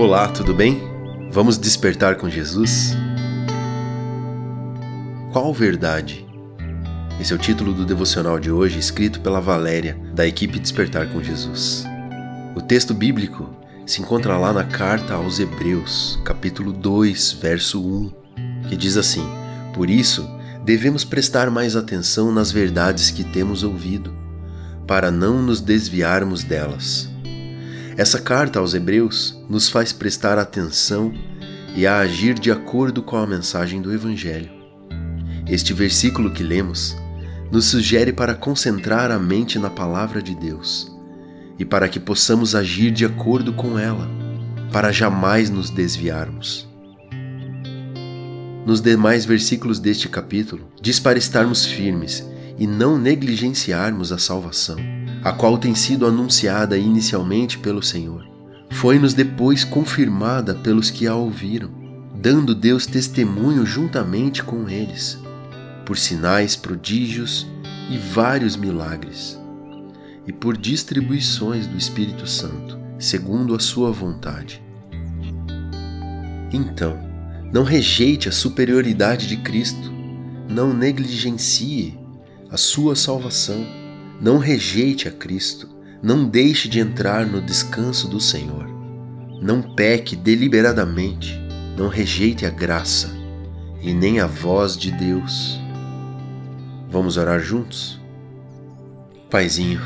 Olá, tudo bem? Vamos despertar com Jesus? Qual verdade? Esse é o título do devocional de hoje, escrito pela Valéria, da equipe Despertar com Jesus. O texto bíblico se encontra lá na carta aos Hebreus, capítulo 2, verso 1, que diz assim: Por isso, devemos prestar mais atenção nas verdades que temos ouvido, para não nos desviarmos delas. Essa carta aos Hebreus nos faz prestar atenção e a agir de acordo com a mensagem do Evangelho. Este versículo que lemos nos sugere para concentrar a mente na palavra de Deus e para que possamos agir de acordo com ela, para jamais nos desviarmos. Nos demais versículos deste capítulo, diz para estarmos firmes e não negligenciarmos a salvação a qual tem sido anunciada inicialmente pelo Senhor, foi-nos depois confirmada pelos que a ouviram, dando Deus testemunho juntamente com eles, por sinais, prodígios e vários milagres, e por distribuições do Espírito Santo, segundo a sua vontade. Então, não rejeite a superioridade de Cristo, não negligencie a sua salvação não rejeite a Cristo, não deixe de entrar no descanso do Senhor. Não peque deliberadamente, não rejeite a graça e nem a voz de Deus. Vamos orar juntos? Paizinho,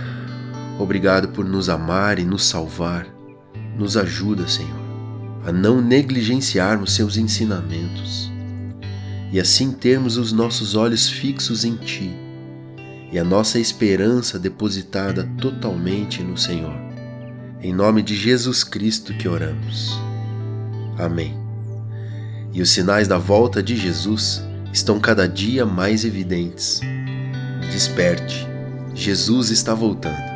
obrigado por nos amar e nos salvar. Nos ajuda, Senhor, a não negligenciarmos seus ensinamentos e assim termos os nossos olhos fixos em Ti e a nossa esperança depositada totalmente no Senhor. Em nome de Jesus Cristo que oramos. Amém. E os sinais da volta de Jesus estão cada dia mais evidentes. Desperte, Jesus está voltando.